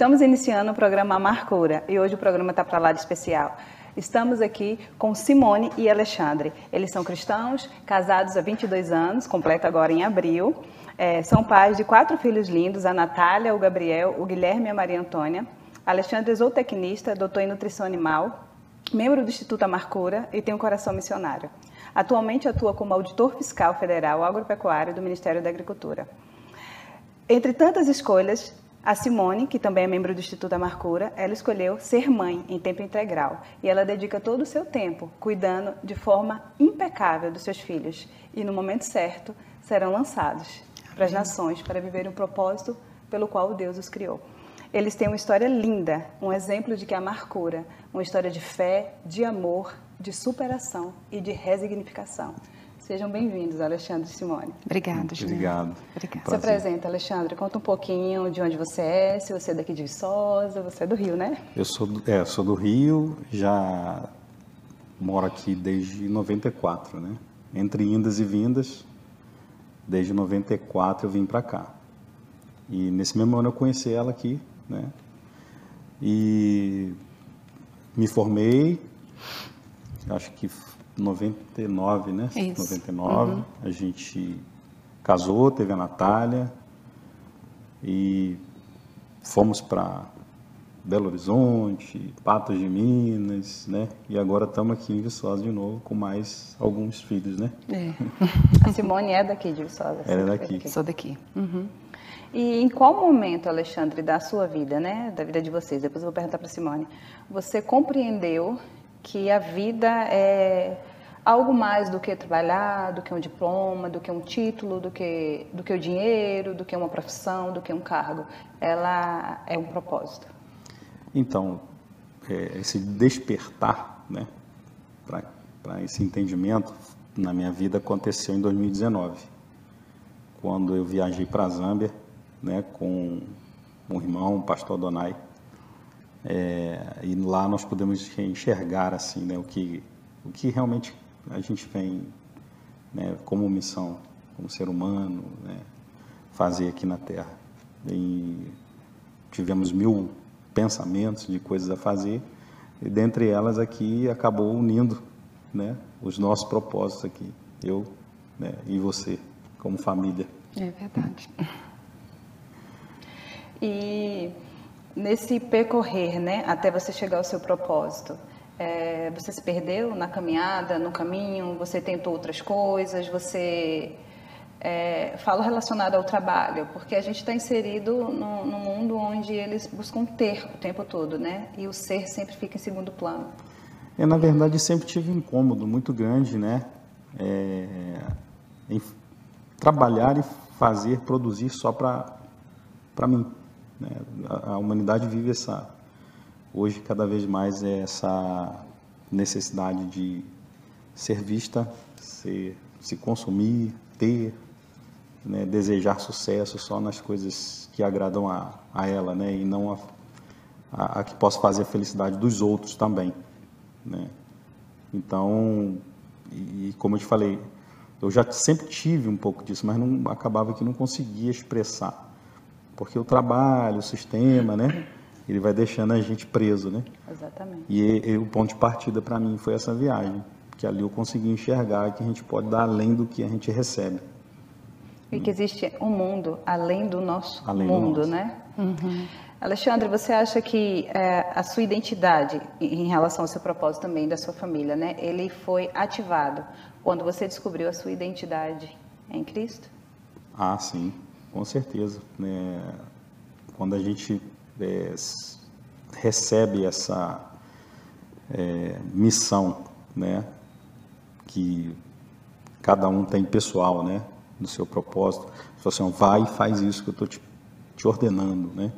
Estamos iniciando o programa Marcura e hoje o programa está para lá de especial. Estamos aqui com Simone e Alexandre. Eles são cristãos, casados há 22 anos, completa agora em abril. É, são pais de quatro filhos lindos, a Natália, o Gabriel, o Guilherme e a Maria Antônia. Alexandre é zootecnista, doutor em nutrição animal, membro do Instituto Amarcura e tem um coração missionário. Atualmente atua como auditor fiscal federal agropecuário do Ministério da Agricultura. Entre tantas escolhas, a Simone, que também é membro do Instituto Amarcura, ela escolheu ser mãe em tempo integral e ela dedica todo o seu tempo cuidando de forma impecável dos seus filhos e no momento certo serão lançados para as nações para viver o propósito pelo qual Deus os criou. Eles têm uma história linda, um exemplo de que a Amarcura, uma história de fé, de amor, de superação e de resignificação. Sejam bem-vindos, Alexandre e Simone. Obrigada, Juliana. Obrigado. Obrigada. Se apresenta, Alexandre. Conta um pouquinho de onde você é, se você é daqui de Viçosa, você é do Rio, né? Eu sou do, é, sou do Rio, já moro aqui desde 94, né? Entre indas e vindas, desde 94 eu vim para cá. E nesse mesmo ano eu conheci ela aqui, né? E me formei, acho que 99, né? Isso. 99. Uhum. A gente casou, teve a Natália e fomos para Belo Horizonte, Patos de Minas, né? E agora estamos aqui em Viçosa de novo com mais alguns filhos, né? É. A Simone é daqui de Viçosa. Ela é daqui. daqui. Sou daqui. Uhum. E em qual momento, Alexandre, da sua vida, né, da vida de vocês, depois eu vou perguntar para Simone, você compreendeu que a vida é algo mais do que trabalhar, do que um diploma, do que um título, do que, do que o dinheiro, do que uma profissão, do que um cargo. Ela é um propósito. Então, é, esse despertar, né, para esse entendimento na minha vida aconteceu em 2019, quando eu viajei para Zâmbia, né, com um irmão, o pastor Donai, é, e lá nós podemos enxergar assim, né, o que o que realmente a gente vem né, como missão, como ser humano, né, fazer aqui na Terra. E tivemos mil pensamentos de coisas a fazer, e dentre elas aqui acabou unindo né, os nossos propósitos aqui, eu né, e você, como família. É verdade. E nesse percorrer, né, até você chegar ao seu propósito, é, você se perdeu na caminhada, no caminho, você tentou outras coisas, você é, fala relacionado ao trabalho, porque a gente está inserido no, mundo onde eles buscam ter o tempo todo, né? E o ser sempre fica em segundo plano. É, na verdade, sempre tive um incômodo muito grande, né? É, em trabalhar e fazer, produzir só para mim. Né? A, a humanidade vive essa hoje cada vez mais é essa necessidade de ser vista, ser, se consumir, ter, né, desejar sucesso só nas coisas que agradam a, a ela, né, e não a, a, a, que possa fazer a felicidade dos outros também, né. Então, e, e como eu te falei, eu já sempre tive um pouco disso, mas não acabava que não conseguia expressar, porque o trabalho, o sistema, né, ele vai deixando a gente preso, né? Exatamente. E, e o ponto de partida para mim foi essa viagem, que ali eu consegui enxergar que a gente pode dar além do que a gente recebe. E que existe um mundo além do nosso além mundo, do nosso. né? Uhum. Alexandre, você acha que é, a sua identidade em relação ao seu propósito também da sua família, né? Ele foi ativado quando você descobriu a sua identidade em Cristo? Ah, sim, com certeza. Né? Quando a gente é, recebe essa é, missão, né, que cada um tem pessoal, né, do seu propósito. Fala assim, vai e faz isso que eu estou te, te, ordenando, né.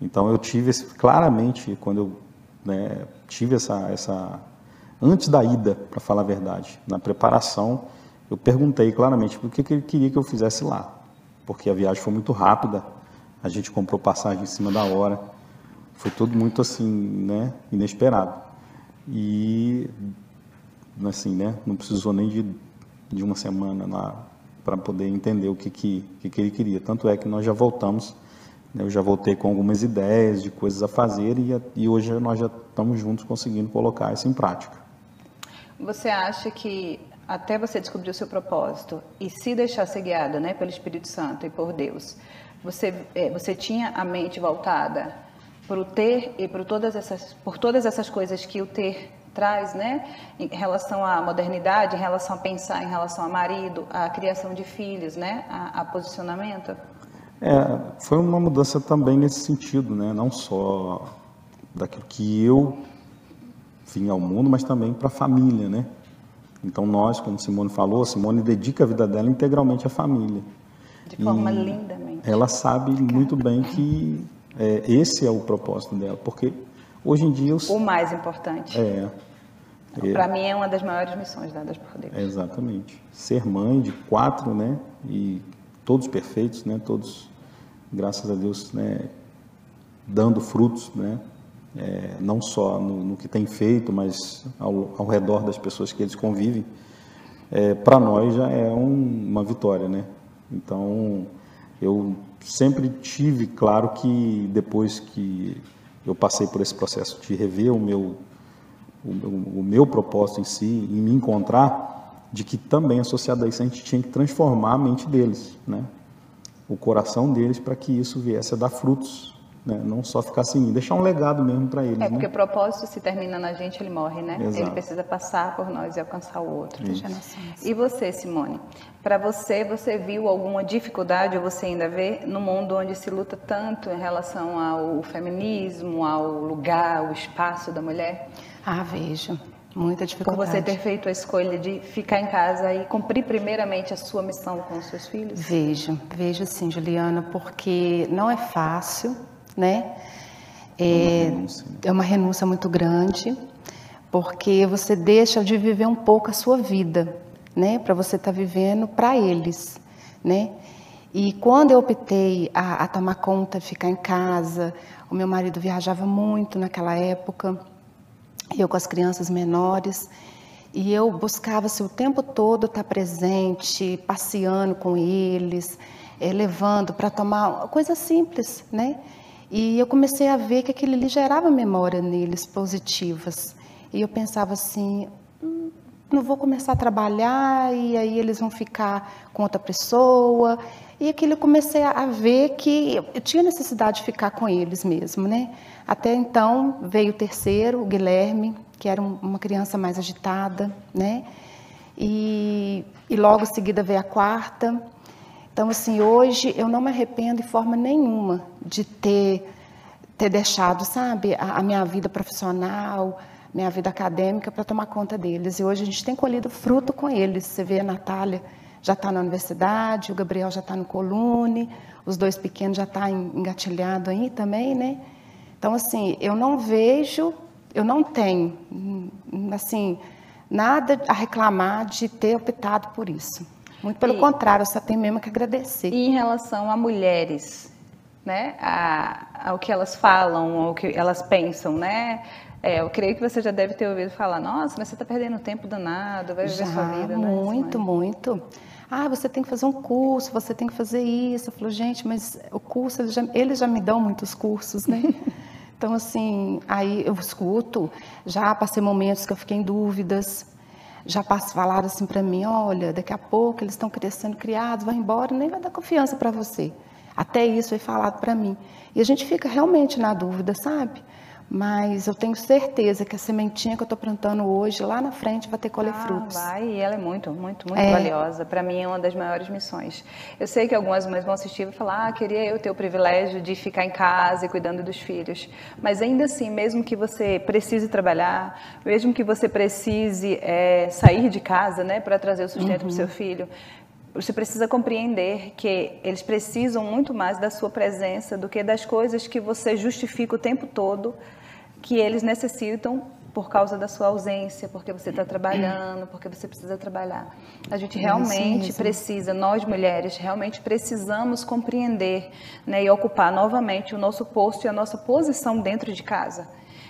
Então eu tive esse, claramente quando eu né, tive essa, essa antes da ida, para falar a verdade, na preparação, eu perguntei claramente o que, que ele queria que eu fizesse lá, porque a viagem foi muito rápida, a gente comprou passagem em cima da hora. Foi tudo muito assim, né, inesperado. E assim, né, não precisou nem de, de uma semana lá para poder entender o que, que, que, que ele queria. Tanto é que nós já voltamos Eu já voltei com algumas ideias de coisas a fazer e, e hoje nós já estamos juntos conseguindo colocar isso em prática. Você acha que até você descobrir o seu propósito e se deixar ser guiado né, pelo Espírito Santo e por Deus, você, é, você tinha a mente voltada para o ter e por todas essas, por todas essas coisas que o ter traz, né, em relação à modernidade, em relação a pensar, em relação a marido, a criação de filhos, né, a, a posicionamento? É, foi uma mudança também nesse sentido, né? não só daquilo que eu vim ao mundo, mas também para a família. Né? Então nós, como Simone falou, Simone dedica a vida dela integralmente à família. De forma lindamente. Ela sabe muito bem que é, esse é o propósito dela, porque hoje em dia... Os... O mais importante. É. é para mim é uma das maiores missões dadas por Deus. exatamente. Ser mãe de quatro, né? E todos perfeitos, né? Todos graças a Deus, né, dando frutos, né, é, não só no, no, que tem feito, mas ao, ao, redor das pessoas que eles convivem, é, para nós já é um, uma vitória, né? Então, eu sempre tive claro que depois que eu passei por esse processo de rever o meu, o, o, meu propósito em si, em me encontrar, de que também associado a isso a gente tinha que transformar a mente deles, né? o coração deles para que isso viesse a dar frutos, né? não só ficar assim, deixar um legado mesmo para eles. É porque né? o propósito se termina na gente, ele morre, né? Exato. Ele precisa passar por nós e alcançar o outro. E você, Simone? Para você, você viu alguma dificuldade ou você ainda vê no mundo onde se luta tanto em relação ao feminismo, ao lugar, ao espaço da mulher? Ah, vejo. Muita dificuldade. Por você ter feito a escolha de ficar em casa e cumprir primeiramente a sua missão com os seus filhos? Vejo, vejo sim, Juliana, porque não é fácil, né? É, uma renúncia, né? é uma renúncia muito grande, porque você deixa de viver um pouco a sua vida, né? Para você estar tá vivendo para eles, né? E quando eu optei a, a tomar conta, ficar em casa, o meu marido viajava muito naquela época eu com as crianças menores. E eu buscava assim, o tempo todo estar presente, passeando com eles, é, levando para tomar coisas simples, né? E eu comecei a ver que aquilo ali gerava memória neles positivas. E eu pensava assim, hum, não vou começar a trabalhar e aí eles vão ficar com outra pessoa. E aquilo eu comecei a ver que eu tinha necessidade de ficar com eles mesmo, né? Até então veio o terceiro, o Guilherme, que era uma criança mais agitada, né? E, e logo seguida veio a quarta. Então, assim, hoje eu não me arrependo de forma nenhuma de ter, ter deixado, sabe, a, a minha vida profissional, minha vida acadêmica para tomar conta deles. E hoje a gente tem colhido fruto com eles. Você vê a Natália já está na universidade, o Gabriel já está no Colune, os dois pequenos já estão tá engatilhados aí também, né? Então, assim, eu não vejo, eu não tenho, assim, nada a reclamar de ter optado por isso. Muito pelo e, contrário, só tenho mesmo que agradecer. E em relação a mulheres, né, a, ao que elas falam, ao que elas pensam, né? É, eu creio que você já deve ter ouvido falar, nossa, mas você está perdendo tempo danado, vai viver já, sua vida, né? Muito, muito. Ah, você tem que fazer um curso, você tem que fazer isso. Eu falo, gente, mas o curso, eles já, eles já me dão muitos cursos, né? Então, assim, aí eu escuto, já passei momentos que eu fiquei em dúvidas, já falaram assim para mim, olha, daqui a pouco eles estão crescendo, criados, vai embora, nem vai dar confiança para você. Até isso foi falado para mim. E a gente fica realmente na dúvida, sabe? Mas eu tenho certeza que a sementinha que eu estou plantando hoje, lá na frente, vai ter colher ah, frutos. Vai, e ela é muito, muito, muito é. valiosa. Para mim é uma das maiores missões. Eu sei que algumas mães vão assistir e falar: ah, queria eu ter o privilégio de ficar em casa e cuidando dos filhos. Mas ainda assim, mesmo que você precise trabalhar, mesmo que você precise é, sair de casa né, para trazer o sustento uhum. para o seu filho, você precisa compreender que eles precisam muito mais da sua presença do que das coisas que você justifica o tempo todo que eles necessitam por causa da sua ausência, porque você está trabalhando, porque você precisa trabalhar. A gente realmente precisa, nós mulheres, realmente precisamos compreender né, e ocupar novamente o nosso posto e a nossa posição dentro de casa.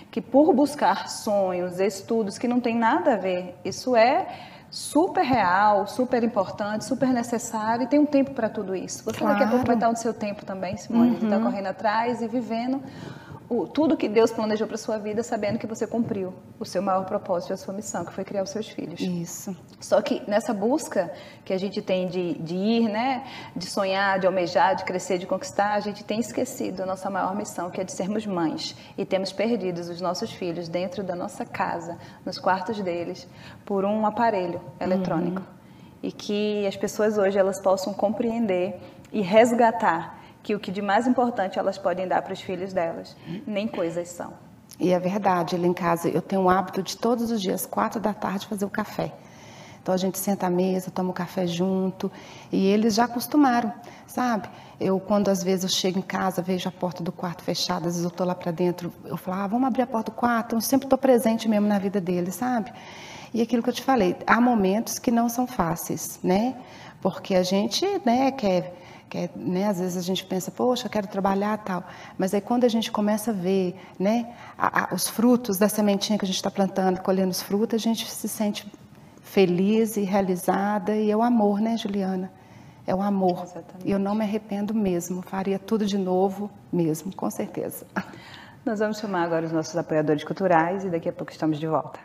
Que por buscar sonhos, estudos que não tem nada a ver, isso é super real, super importante, super necessário e tem um tempo para tudo isso. Você claro. daqui a pouco vai estar no seu tempo também, Simone, tá uhum. está correndo atrás e vivendo o, tudo que Deus planejou para sua vida, sabendo que você cumpriu o seu maior propósito, a sua missão, que foi criar os seus filhos. Isso. Só que nessa busca que a gente tem de, de ir, né, de sonhar, de almejar, de crescer, de conquistar, a gente tem esquecido a nossa maior missão, que é de sermos mães, e temos perdido os nossos filhos dentro da nossa casa, nos quartos deles, por um aparelho eletrônico. Uhum. E que as pessoas hoje elas possam compreender e resgatar que o que de mais importante elas podem dar para os filhos delas, nem coisas são. E é verdade, ele em casa, eu tenho o hábito de todos os dias, quatro da tarde, fazer o café. Então a gente senta à mesa, toma o café junto, e eles já acostumaram, sabe? Eu, quando às vezes eu chego em casa, vejo a porta do quarto fechada, às vezes eu estou lá para dentro, eu falo, ah, vamos abrir a porta do quarto, eu sempre estou presente mesmo na vida deles, sabe? E aquilo que eu te falei, há momentos que não são fáceis, né? Porque a gente, né, quer que né, às vezes a gente pensa, poxa, quero trabalhar tal, mas aí quando a gente começa a ver né, a, a, os frutos da sementinha que a gente está plantando, colhendo os frutos, a gente se sente feliz e realizada, e é o amor, né, Juliana? É o amor. Exatamente. E eu não me arrependo mesmo, faria tudo de novo mesmo, com certeza. Nós vamos chamar agora os nossos apoiadores culturais e daqui a pouco estamos de volta.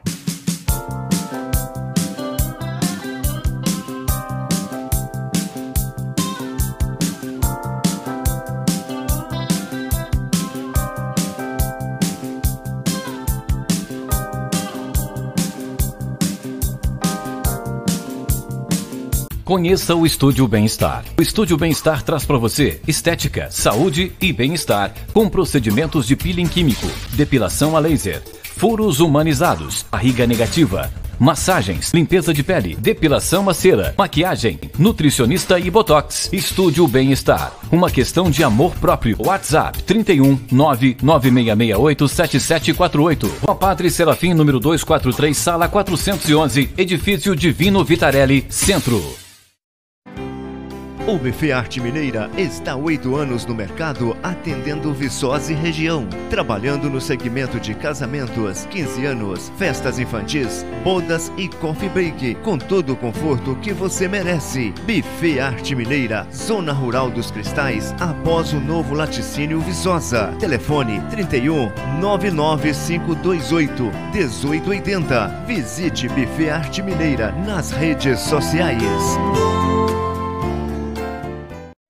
Conheça o Estúdio Bem-Estar. O Estúdio Bem-Estar traz para você estética, saúde e bem-estar com procedimentos de peeling químico, depilação a laser, furos humanizados, barriga negativa, massagens, limpeza de pele, depilação a cera, maquiagem, nutricionista e botox. Estúdio Bem-Estar. Uma questão de amor próprio. WhatsApp 31 99668 7748. Rua Padre Serafim, número 243, sala 411, edifício Divino Vitarelli, Centro. O Buffet Arte Mineira está há oito anos no mercado atendendo Viçosa e região, trabalhando no segmento de casamentos, 15 anos, festas infantis, bodas e coffee break, com todo o conforto que você merece. Buffet Arte Mineira, Zona Rural dos Cristais, após o novo laticínio Viçosa. Telefone 31 99528 1880. Visite Buffet Arte Mineira nas redes sociais.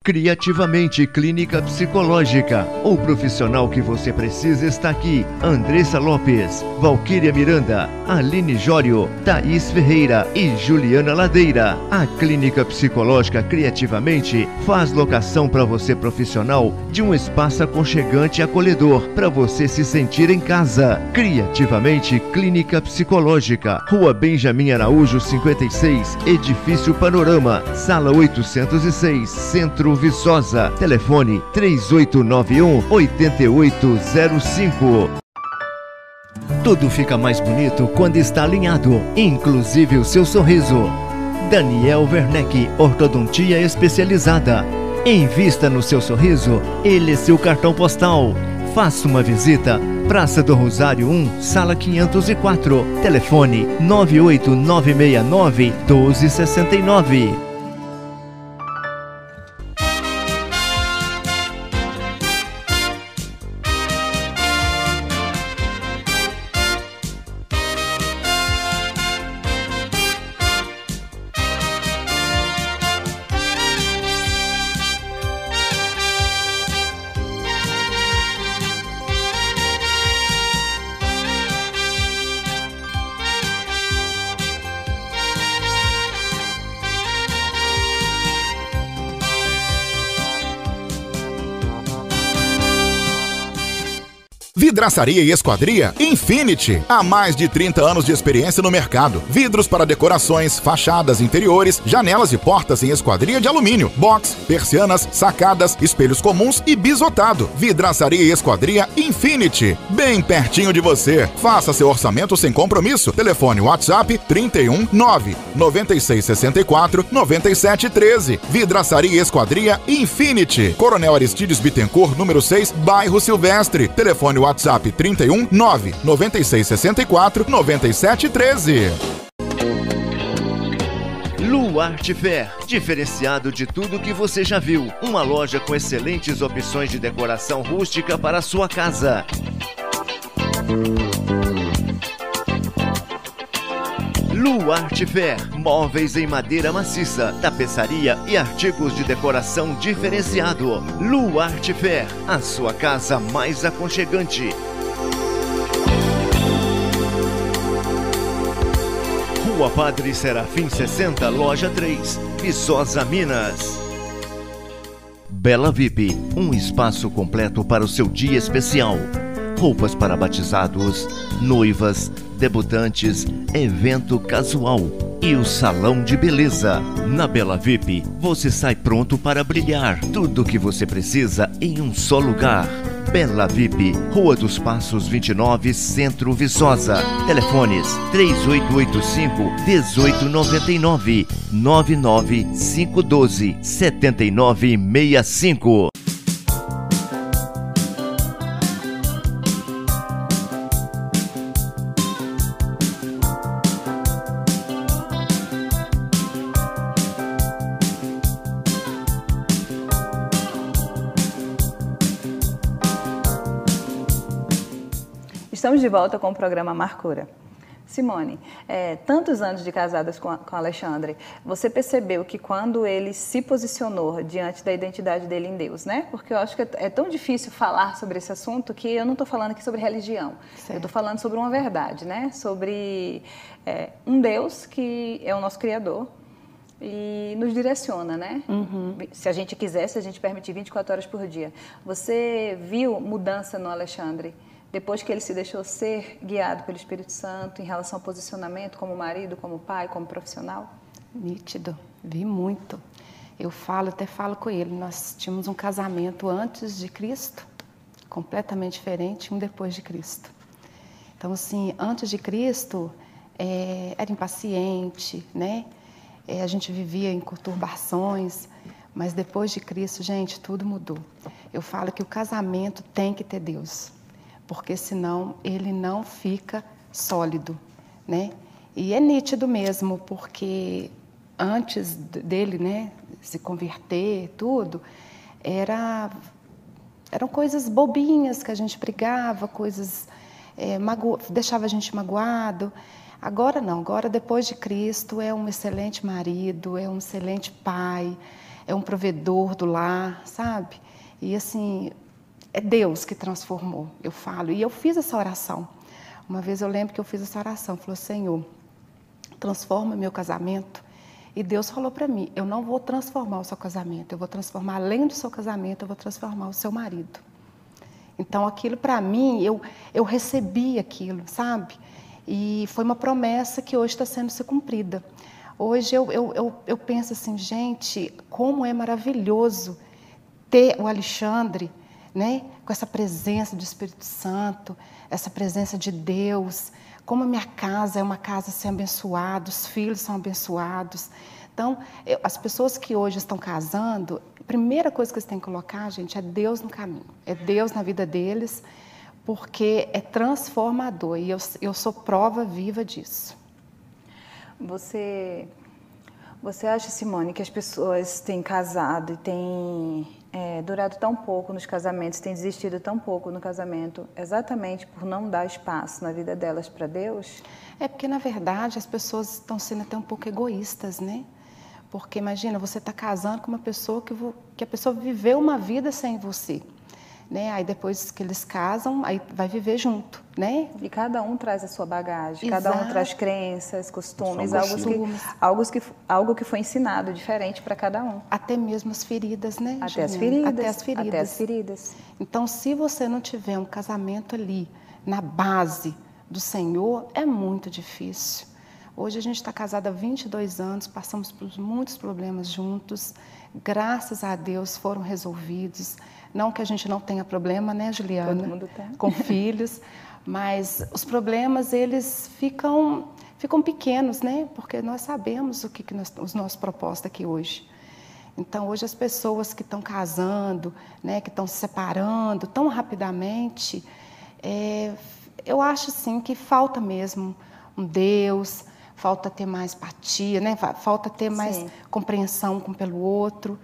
Criativamente Clínica Psicológica. O profissional que você precisa está aqui. Andressa Lopes, Valquíria Miranda, Aline Jório, Thaís Ferreira e Juliana Ladeira. A Clínica Psicológica Criativamente faz locação para você profissional de um espaço aconchegante e acolhedor para você se sentir em casa. Criativamente Clínica Psicológica. Rua Benjamin Araújo 56, Edifício Panorama, Sala 806, Centro Viçosa. Telefone 3891 8805. Tudo fica mais bonito quando está alinhado, inclusive o seu sorriso. Daniel Werneck, ortodontia especializada. Invista no seu sorriso, ele é seu cartão postal. Faça uma visita. Praça do Rosário 1, sala 504. Telefone 98969 1269. Vidraçaria e Esquadria Infinity. Há mais de 30 anos de experiência no mercado. Vidros para decorações, fachadas interiores, janelas e portas em esquadria de alumínio, box, persianas, sacadas, espelhos comuns e bisotado. Vidraçaria e Esquadria Infinity. Bem pertinho de você. Faça seu orçamento sem compromisso. Telefone WhatsApp 31 9 9664 9713. Vidraçaria e Esquadria Infinity. Coronel Aristides Bittencourt, número 6, Bairro Silvestre. Telefone WhatsApp WhatsApp 31 9 96 64 97 13. Luarte Fair, diferenciado de tudo que você já viu. Uma loja com excelentes opções de decoração rústica para a sua casa. Luarte Fair, móveis em madeira maciça, tapeçaria e artigos de decoração diferenciado. Luarte Fair, a sua casa mais aconchegante. Rua Padre Serafim 60, Loja 3, Viçosa, Minas. Bela VIP, um espaço completo para o seu dia especial. Roupas para batizados, noivas, debutantes, evento casual e o salão de beleza. Na Bela VIP, você sai pronto para brilhar. Tudo o que você precisa em um só lugar. Bela VIP, Rua dos Passos 29, Centro Viçosa. Telefones 3885 1899 de volta com o programa Marcura. Simone, é, tantos anos de casadas com, com Alexandre, você percebeu que quando ele se posicionou diante da identidade dele em Deus, né? Porque eu acho que é, é tão difícil falar sobre esse assunto que eu não estou falando aqui sobre religião. Certo. Eu estou falando sobre uma verdade, né? Sobre é, um Deus que é o nosso Criador, e nos direciona, né? Uhum. Se a gente quiser, se a gente permitir 24 horas por dia. Você viu mudança no Alexandre depois que ele se deixou ser guiado pelo Espírito Santo em relação ao posicionamento como marido, como pai, como profissional? Nítido, vi muito. Eu falo, até falo com ele, nós tínhamos um casamento antes de Cristo, completamente diferente, um depois de Cristo. Então, assim, antes de Cristo, é, era impaciente, né? É, a gente vivia em conturbações, mas depois de Cristo, gente, tudo mudou. Eu falo que o casamento tem que ter Deus porque senão ele não fica sólido, né? E é nítido mesmo, porque antes dele, né, se converter, tudo, era eram coisas bobinhas que a gente brigava, coisas é, mago... deixava a gente magoado. Agora não, agora depois de Cristo é um excelente marido, é um excelente pai, é um provedor do lar, sabe? E assim, é Deus que transformou, eu falo. E eu fiz essa oração. Uma vez eu lembro que eu fiz essa oração, falou: Senhor, transforma meu casamento. E Deus falou para mim: Eu não vou transformar o seu casamento, eu vou transformar além do seu casamento, eu vou transformar o seu marido. Então aquilo para mim, eu, eu recebi aquilo, sabe? E foi uma promessa que hoje está sendo se cumprida. Hoje eu, eu, eu, eu penso assim, gente, como é maravilhoso ter o Alexandre né? com essa presença do Espírito Santo, essa presença de Deus, como a minha casa é uma casa assim abençoada, os filhos são abençoados. Então, eu, as pessoas que hoje estão casando, a primeira coisa que eles têm que colocar, gente, é Deus no caminho, é Deus na vida deles, porque é transformador e eu, eu sou prova viva disso. Você, você acha, Simone, que as pessoas têm casado e têm é, durado tão pouco nos casamentos, têm desistido tão pouco no casamento, exatamente por não dar espaço na vida delas para Deus? É porque, na verdade, as pessoas estão sendo até um pouco egoístas, né? Porque imagina, você está casando com uma pessoa que, que a pessoa viveu uma vida sem você né? Aí depois que eles casam, aí vai viver junto, né? E cada um traz a sua bagagem, Exato. cada um traz crenças, costumes, algo que, algo que, algo que foi ensinado diferente para cada um. Até mesmo as feridas, né? Até as feridas. Até as feridas. Até as feridas. Então, se você não tiver um casamento ali na base do Senhor, é muito difícil. Hoje a gente está casada há 22 anos, passamos por muitos problemas juntos. Graças a Deus foram resolvidos. Não que a gente não tenha problema, né, Juliana? Todo mundo tem. Com filhos, mas os problemas eles ficam ficam pequenos, né? Porque nós sabemos o que, que nós, os nossos propósitos aqui hoje. Então, hoje as pessoas que estão casando, né, que estão se separando tão rapidamente, é, eu acho sim que falta mesmo um Deus, falta ter mais empatia, né? Falta ter mais Sim. compreensão com pelo outro.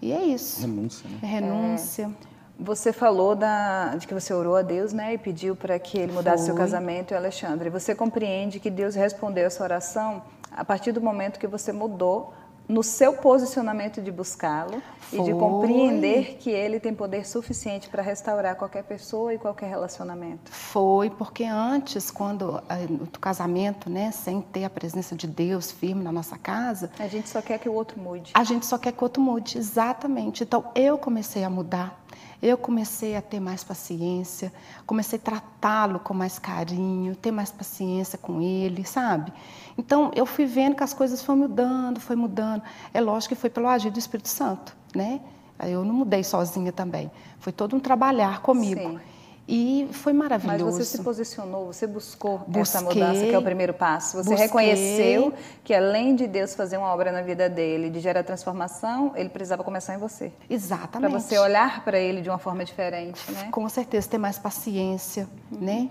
E é isso. Renúncia, né? É renúncia. Você falou da, de que você orou a Deus, né, e pediu para que ele mudasse seu Foi. casamento, e Alexandre. Você compreende que Deus respondeu essa oração a partir do momento que você mudou no seu posicionamento de buscá-lo e de compreender que ele tem poder suficiente para restaurar qualquer pessoa e qualquer relacionamento. Foi porque antes, quando eh, no casamento, né, sem ter a presença de Deus firme na nossa casa, A gente só quer que o outro mude. a gente só quer que o outro mude, exatamente. Então eu comecei a mudar, eu comecei a ter mais paciência, comecei a tratá-lo com mais carinho, ter mais paciência com ele, sabe? Então eu fui vendo que as coisas foram mudando, foi mudando. É lógico que foi pelo agir do Espírito Santo, né? Eu não mudei sozinha também. Foi todo um trabalhar comigo. Sim. E foi Mas maravilhoso. você se posicionou, você buscou essa Busquei, mudança, que é o primeiro passo. Você busquei. reconheceu que além de Deus fazer uma obra na vida dele, de gerar transformação, ele precisava começar em você. Para Exatamente. você olhar para ele de uma forma diferente, né? Com certeza, ter mais paciência, né?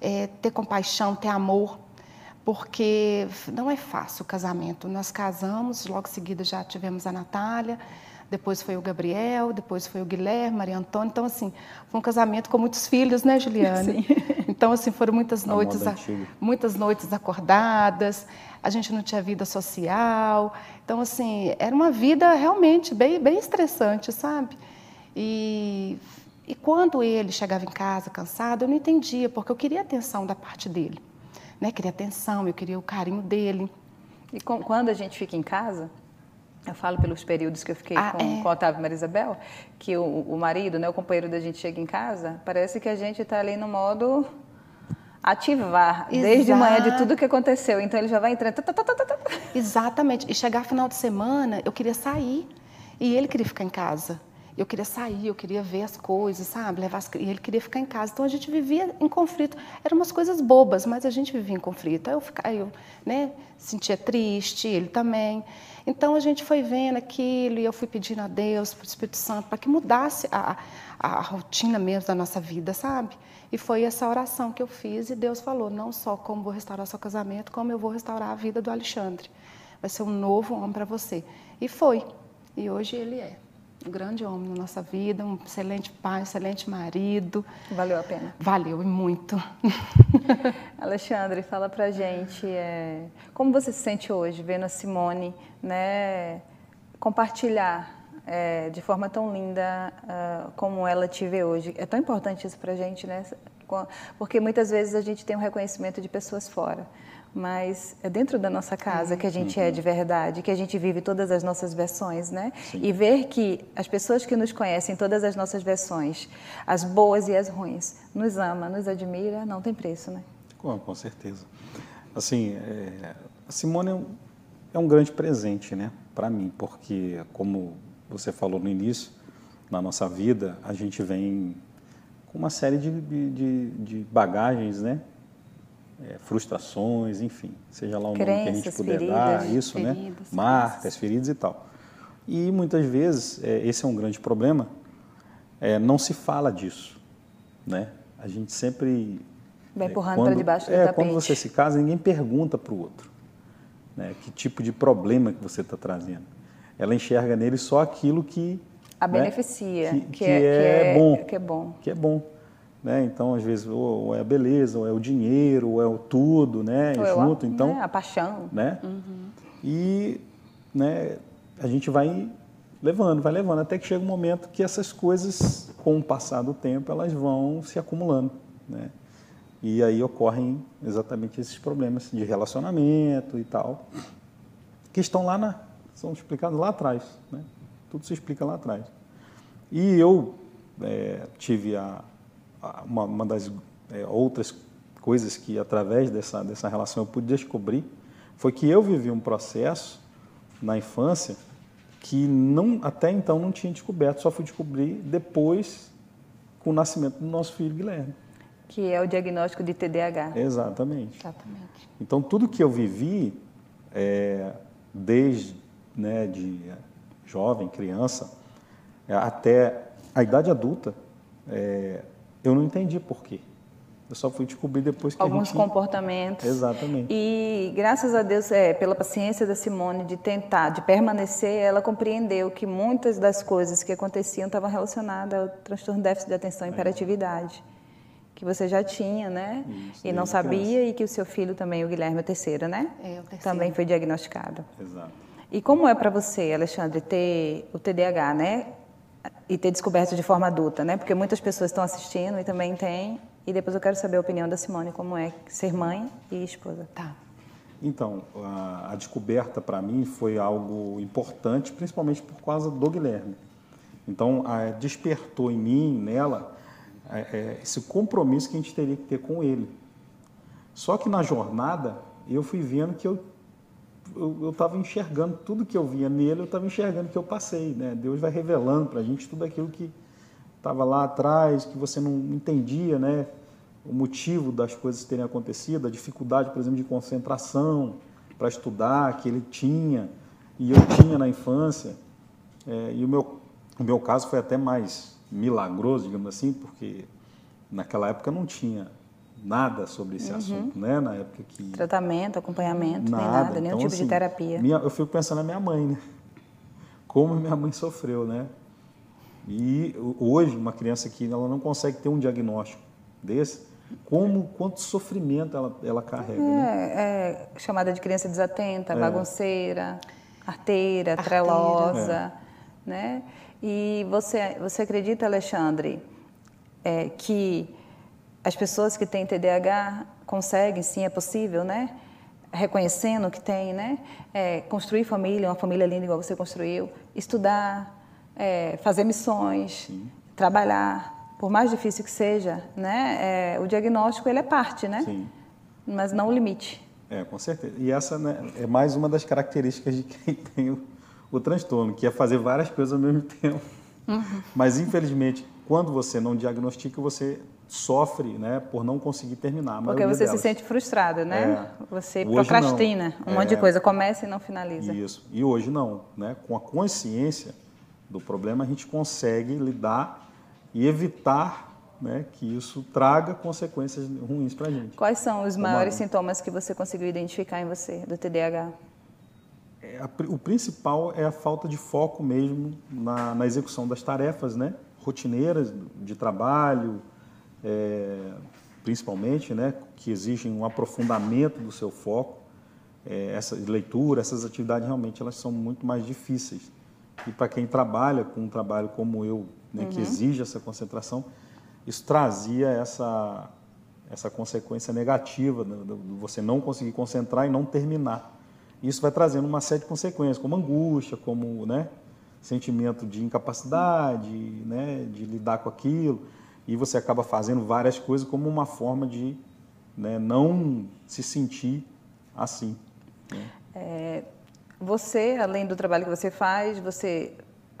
É, ter compaixão, ter amor, porque não é fácil o casamento. Nós casamos, logo em seguida já tivemos a Natália, depois foi o Gabriel, depois foi o Guilherme, Maria Antônia. Então, assim, foi um casamento com muitos filhos, né, Juliane? Então, assim, foram muitas Na noites, a- muitas noites acordadas, a gente não tinha vida social. Então, assim, era uma vida realmente bem, bem estressante, sabe? E, e quando ele chegava em casa cansado, eu não entendia, porque eu queria atenção da parte dele. Né? Queria atenção, eu queria o carinho dele. E com- quando a gente fica em casa, eu falo pelos períodos que eu fiquei Ah, com, é. com o Otávio e Maria Isabel, que o, o marido, né, o companheiro da gente chega em casa, parece que a gente está ali no modo ativar, desde Exato. manhã de tudo que aconteceu. Então ele já vai entrando. tá, tá, tá. Exatamente. E chegar final de semana, eu queria sair. E ele queria ficar em casa. Eu queria sair, eu queria ver as coisas, sabe? Levar as... E ele queria ficar em casa. Então a gente vivia em conflito. Eram umas coisas bobas, mas a gente vivia em conflito. Aí eu, ficava, eu né, sentia triste, ele também. Então a gente foi vendo aquilo e eu fui pedindo a Deus, para o Espírito Santo, para que mudasse a, a, a rotina mesmo da nossa vida, sabe? E foi essa oração que eu fiz e Deus falou, não só como vou restaurar seu casamento, como eu vou restaurar a vida do Alexandre. Vai ser um novo homem para você. E foi. E hoje ele é um grande homem na nossa vida, um excelente pai, um excelente marido. Valeu a pena. Valeu e muito. Alexandre, fala pra gente é, como você se sente hoje vendo a Simone né, compartilhar é, de forma tão linda ah, como ela te vê hoje. É tão importante isso pra gente, né? Porque muitas vezes a gente tem um reconhecimento de pessoas fora, mas é dentro da nossa casa que a gente é de verdade, que a gente vive todas as nossas versões, né? E ver que as pessoas que nos conhecem, todas as nossas versões, as boas e as ruins, nos ama, nos admira, não tem preço, né? Com, com certeza. Assim, é, a Simone é um, é um grande presente, né, para mim, porque como você falou no início, na nossa vida a gente vem com uma série de, de, de- de bagagens, né, É, frustrações, enfim, seja lá o nome que a gente Crenças, puder feridas, dar, isso, né, feridas, marcas, feridas e tal. E muitas vezes é, esse é um grande problema. é, não se fala disso, né? A gente sempre Vai é, empurrando quando- para debaixo do é, tapete. quando você se casa, ninguém pergunta para o outro né, que tipo de problema que você está trazendo. Ela enxerga nele só aquilo que A né, beneficia, que, que que é- é, que é- bom, que é bom. que é bom, né? Então às vezes ou, é a beleza, ou é o dinheiro, ou é o tudo, né? Ou eu, junto, né, então, a paixão. né? E né, a gente vai levando, vai levando, até que chega um momento que essas coisas, com o passar do tempo, elas vão se acumulando, né? E aí ocorrem exatamente esses problemas de relacionamento e tal, que estão lá na, são explicados lá atrás, né? Tudo se explica lá atrás. E eu é, tive a- uma, uma das é, outras coisas que, através dessa, dessa relação, eu pude descobrir, foi que eu vivi um processo na infância que não, até então não tinha descoberto, só fui descobrir depois com o nascimento do nosso filho Guilherme. Que é o diagnóstico de TDAH. Exatamente. Exatamente. Então, tudo que eu vivi, é, desde né, de jovem, criança, é, até a idade adulta, é, eu não entendi por quê. Eu só fui descobrir depois que Alguns a gente... comportamentos. Exatamente. E graças a Deus, é, pela paciência da Simone de tentar, de permanecer, ela compreendeu que muitas das coisas que aconteciam estavam relacionadas ao transtorno de déficit de atenção e hiperatividade. Que você já tinha, né? Isso, e não sabia, criança. e que o seu filho também, o Guilherme, é o terceiro, né? É, o terceiro. Também foi diagnosticado. Exato. E como é para você, Alexandre, ter o TDAH, né? E ter descoberto de forma adulta, né? Porque muitas pessoas estão assistindo e também têm. E depois eu quero saber a opinião da Simone, como é ser mãe e esposa. Tá. Então, a, a descoberta para mim foi algo importante, principalmente por causa do Guilherme. Então, a, despertou em mim, nela, é, é, esse compromisso que a gente teria que ter com ele. Só que na jornada, eu fui vendo que eu eu estava enxergando tudo que eu via nele, eu estava enxergando que eu passei. Né? Deus vai revelando para a gente tudo aquilo que estava lá atrás, que você não entendia, né? o motivo das coisas terem acontecido, a dificuldade, por exemplo, de concentração para estudar que ele tinha e eu tinha na infância. É, e o meu, o meu caso foi até mais milagroso, digamos assim, porque naquela época não tinha nada sobre esse assunto, né? Na época que Tratamento, acompanhamento, nada, nem nada, nenhum Então, tipo de assim, terapia. minha- eu fico pensando na minha mãe, né? Como minha mãe sofreu, né? E ho- hoje uma criança que ela não consegue ter um diagnóstico desse, como quanto sofrimento ela, ela carrega, né? É, é chamada de criança desatenta, É. bagunceira, arteira, Arteira. trelosa, né? E você, você acredita, Alexandre, é, que as pessoas que têm TDAH conseguem, sim, é possível, né? Reconhecendo que tem, né? É, construir família, uma família linda igual você construiu, estudar, é, fazer missões, trabalhar, por mais difícil que seja, né? É, o diagnóstico ele é parte, né? Sim. Mas não o limite. É, com certeza. E essa né, é mais uma das características de quem tem o, o transtorno, que é fazer várias coisas ao mesmo tempo. Mas, infelizmente, quando você não diagnostica, você sofre né, por não conseguir terminar. Porque você delas. se sente frustrado, né? É. Você Hoje procrastina não. um monte de É. coisa, começa e não finaliza. Isso. E hoje não, né? Com a consciência do problema, a gente consegue lidar e evitar né, que isso traga consequências ruins para a gente. Quais são os maiores sintomas que você conseguiu identificar em você do TDAH? É, a o principal é a falta de foco mesmo na, na execução das tarefas né, rotineiras de trabalho, é, principalmente, né, que exigem um aprofundamento do seu foco. É, essa leitura, essas atividades realmente elas são muito mais difíceis. E para quem trabalha com um trabalho como eu, né, que exige essa concentração, isso trazia essa, essa consequência negativa do você não conseguir concentrar e não terminar. Isso vai trazendo uma série de consequências, como angústia, como né, sentimento de incapacidade, né, de lidar com aquilo, e você acaba fazendo várias coisas como uma forma de né, não se sentir assim. Você, além do trabalho que você faz, você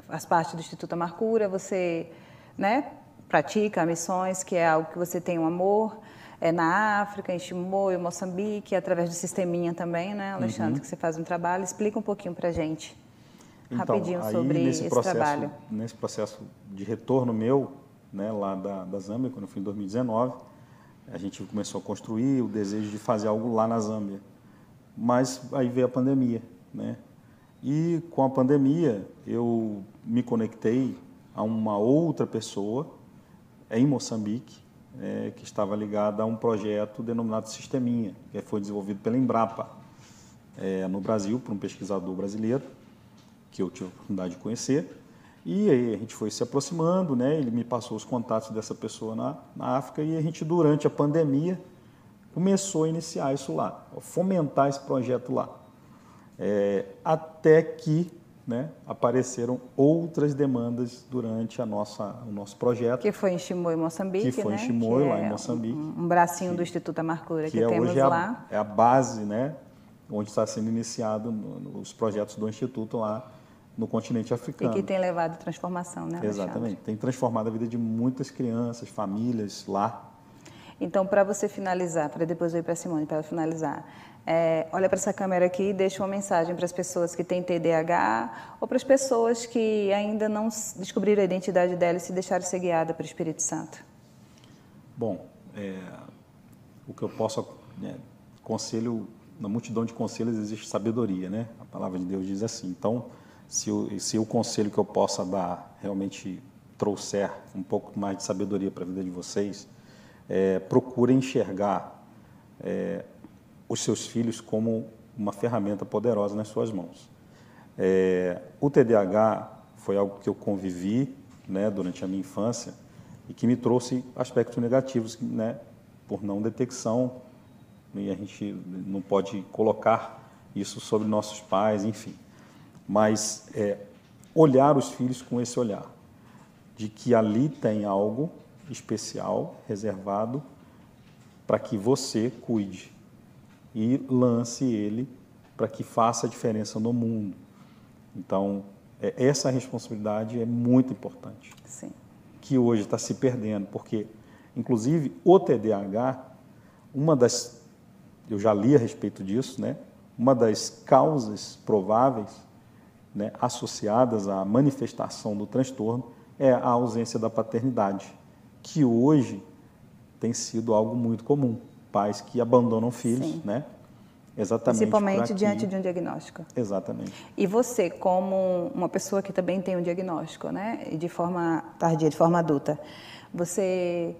faz parte do Instituto Amarcura, você né, pratica missões, que é algo que você tem um amor, é na África, em Chimoio, Moçambique, através do Sisteminha também, né, Alexandre, que você faz um trabalho. Explica um pouquinho para gente, rapidinho, Então, aí, sobre nesse esse processo, trabalho. Nesse processo de retorno meu, né, lá da, da Zâmbia, quando eu fui em 2019, a gente começou a construir o desejo de fazer algo lá na Zâmbia. Mas aí veio a pandemia, né? E com a pandemia, eu me conectei a uma outra pessoa em Moçambique, eh, que estava ligada a um projeto denominado Sisteminha, que foi desenvolvido pela Embrapa, eh, no Brasil, por um pesquisador brasileiro que eu tive a oportunidade de conhecer. E aí a gente foi se aproximando, né? Ele me passou os contatos dessa pessoa na, na África e a gente, durante a pandemia, começou a iniciar isso lá, fomentar esse projeto lá. É, até que né, apareceram outras demandas durante a nossa, o nosso projeto, Que foi em Chimoio, Moçambique, Que foi em né? Chimoio, que lá em é Moçambique. Um, um bracinho do Instituto Amarcura que, que é temos hoje é a, lá. é a base, né, onde está sendo iniciado no- no- os projetos do Instituto lá no continente E africano. que tem levado transformação, né, Alexandre? Exatamente. Tem transformado a vida de muitas crianças, famílias lá. Então, para você finalizar, para depois eu ir para a Simone, para finalizar, é, olha para essa câmera aqui e deixa uma mensagem para as pessoas que têm TDAH ou para as pessoas que ainda não descobriram a identidade dela e se deixaram ser guiada pelo Espírito Santo. Bom, é, o que eu posso né, conselho na multidão de conselhos existe sabedoria, né? A palavra de Deus diz assim. Então, se o, se o conselho que eu possa dar realmente trouxer um pouco mais de sabedoria para a vida de vocês, é, enxergar é, os seus filhos como uma ferramenta poderosa nas suas mãos. É, o TDAH foi algo que eu convivi né, durante a minha infância e que me trouxe aspectos negativos, né, por não detecção, e a gente não pode colocar isso sobre nossos pais, enfim. Mas é, olhar os filhos com esse olhar, de que ali tem algo especial, reservado, para que você cuide e lance ele para que faça a diferença no mundo. Então, é, essa responsabilidade é muito importante. Sim. Que hoje está se perdendo, porque, inclusive, o TDAH, uma das. Eu já li a respeito disso, né? Uma das causas prováveis né, associadas à manifestação do transtorno é a ausência da paternidade, que hoje tem sido algo muito comum. Pais que abandonam filhos, Sim. né? Exatamente. Principalmente diante de um diagnóstico. Exatamente. E você, como uma pessoa que também tem um diagnóstico, né, de forma tardia, de forma adulta, você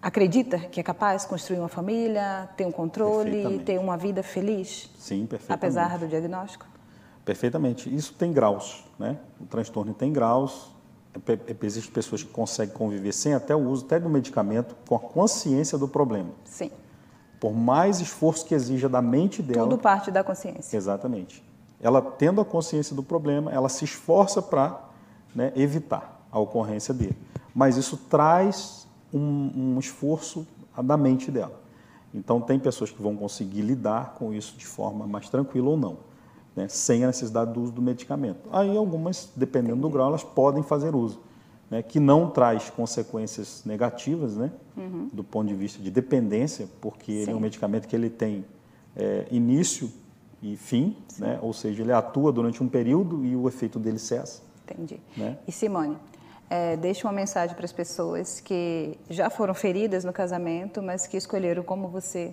acredita que é capaz de construir uma família, ter um controle, ter uma vida feliz? Sim, perfeitamente. Apesar do diagnóstico? Perfeitamente. Isso tem graus, né? O transtorno tem graus. Existem pessoas que conseguem conviver sem até o uso até do medicamento com a consciência do problema. Sim por mais esforço que exija da mente dela. Tudo parte da consciência. Exatamente. Ela tendo a consciência do problema, ela se esforça para né, evitar a ocorrência dele. Mas isso traz um, um esforço da mente dela. Então, tem pessoas que vão conseguir lidar com isso de forma mais tranquila ou não, né, sem a necessidade do uso do medicamento. Aí, algumas, dependendo do grau, elas podem fazer uso né, que não traz consequências negativas, né, uhum. do ponto de vista de dependência, porque Sim. ele é um medicamento que ele tem é, início e fim, né, ou seja, ele atua durante um período e o efeito dele cessa. Entendi. Né? E Simone, é, deixa uma mensagem para as pessoas que já foram feridas no casamento, mas que escolheram como você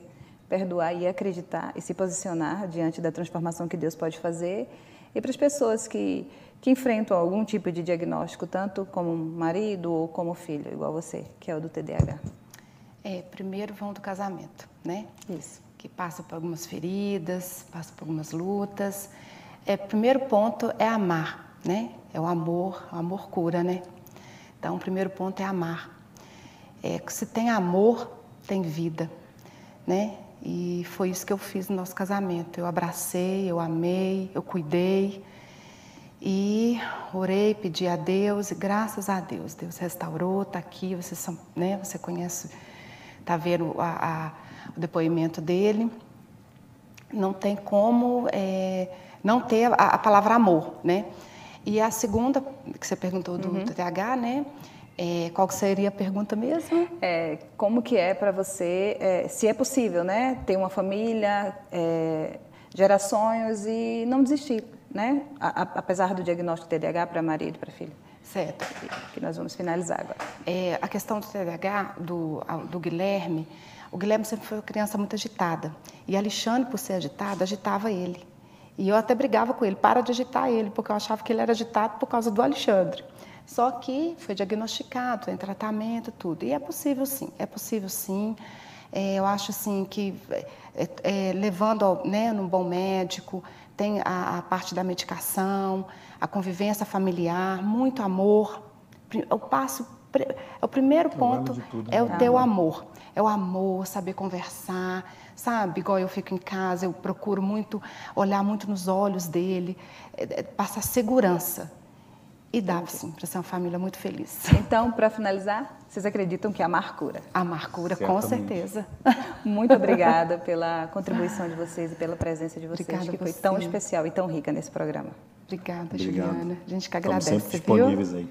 perdoar e acreditar e se posicionar diante da transformação que Deus pode fazer, e para as pessoas que que enfrentam algum tipo de diagnóstico, tanto como marido ou como filho, igual você, que é o do TDAH? É, primeiro vão do casamento, né? Isso. Que passa por algumas feridas, passa por algumas lutas. É, primeiro ponto é amar, né? É o amor, o amor cura, né? Então, o primeiro ponto é amar. É, se tem amor, tem vida, né? E foi isso que eu fiz no nosso casamento. Eu abracei, eu amei, eu cuidei, e orei, pedi a Deus e graças a Deus, Deus restaurou, está aqui, você, né, você conhece, está vendo a, a, o depoimento dele. Não tem como é, não ter a, a, palavra amor, né? E a segunda, que você perguntou do uhum. TDAH, né? É, qual seria a pergunta mesmo? É, como que é para você, é, se é possível, né? Ter uma família, é, gerar sonhos e não desistir né? A, a, apesar do diagnóstico TDAH para marido e para filho. Certo. Que nós vamos finalizar agora. É, a questão do TDAH, do, do Guilherme, o Guilherme sempre foi uma criança muito agitada. E Alexandre, por ser agitado, agitava ele. E eu até brigava com ele, para de agitar ele, porque eu achava que ele era agitado por causa do Alexandre. Só que foi diagnosticado, em tratamento, tudo. E é possível sim, é possível sim. É, eu acho assim que é, é, levando ao, né, num bom médico, tem a, a parte da medicação, a convivência familiar, muito amor. O passo, é o primeiro ponto é o né? teu amor. É o amor, saber conversar, sabe? Igual eu fico em casa, eu procuro muito olhar muito nos olhos dele, é, é, passar segurança. E dá, sim, para ser uma família muito feliz. Então, para finalizar, vocês acreditam que é a Marcura? A Marcura, com certeza. Muito obrigada pela contribuição de vocês e pela presença de vocês, Obrigada que foi tão especial e tão rica nesse programa. Obrigada, Obrigado. Juliana. A gente que agradece, Estamos sempre disponíveis viu? aí,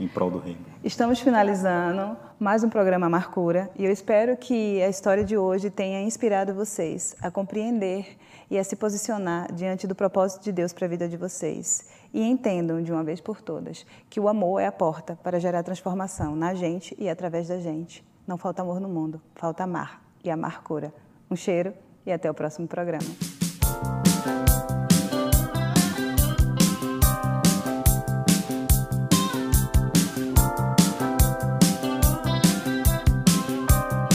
em prol do reino. Estamos finalizando mais um programa Marcura e eu espero que a história de hoje tenha inspirado vocês a compreender e a se posicionar diante do propósito de Deus para a vida de vocês e entendam de uma vez por todas que o amor é a porta para gerar transformação na gente e através da gente. Não falta amor no mundo, falta amar. e amargura. Um cheiro e até o próximo programa.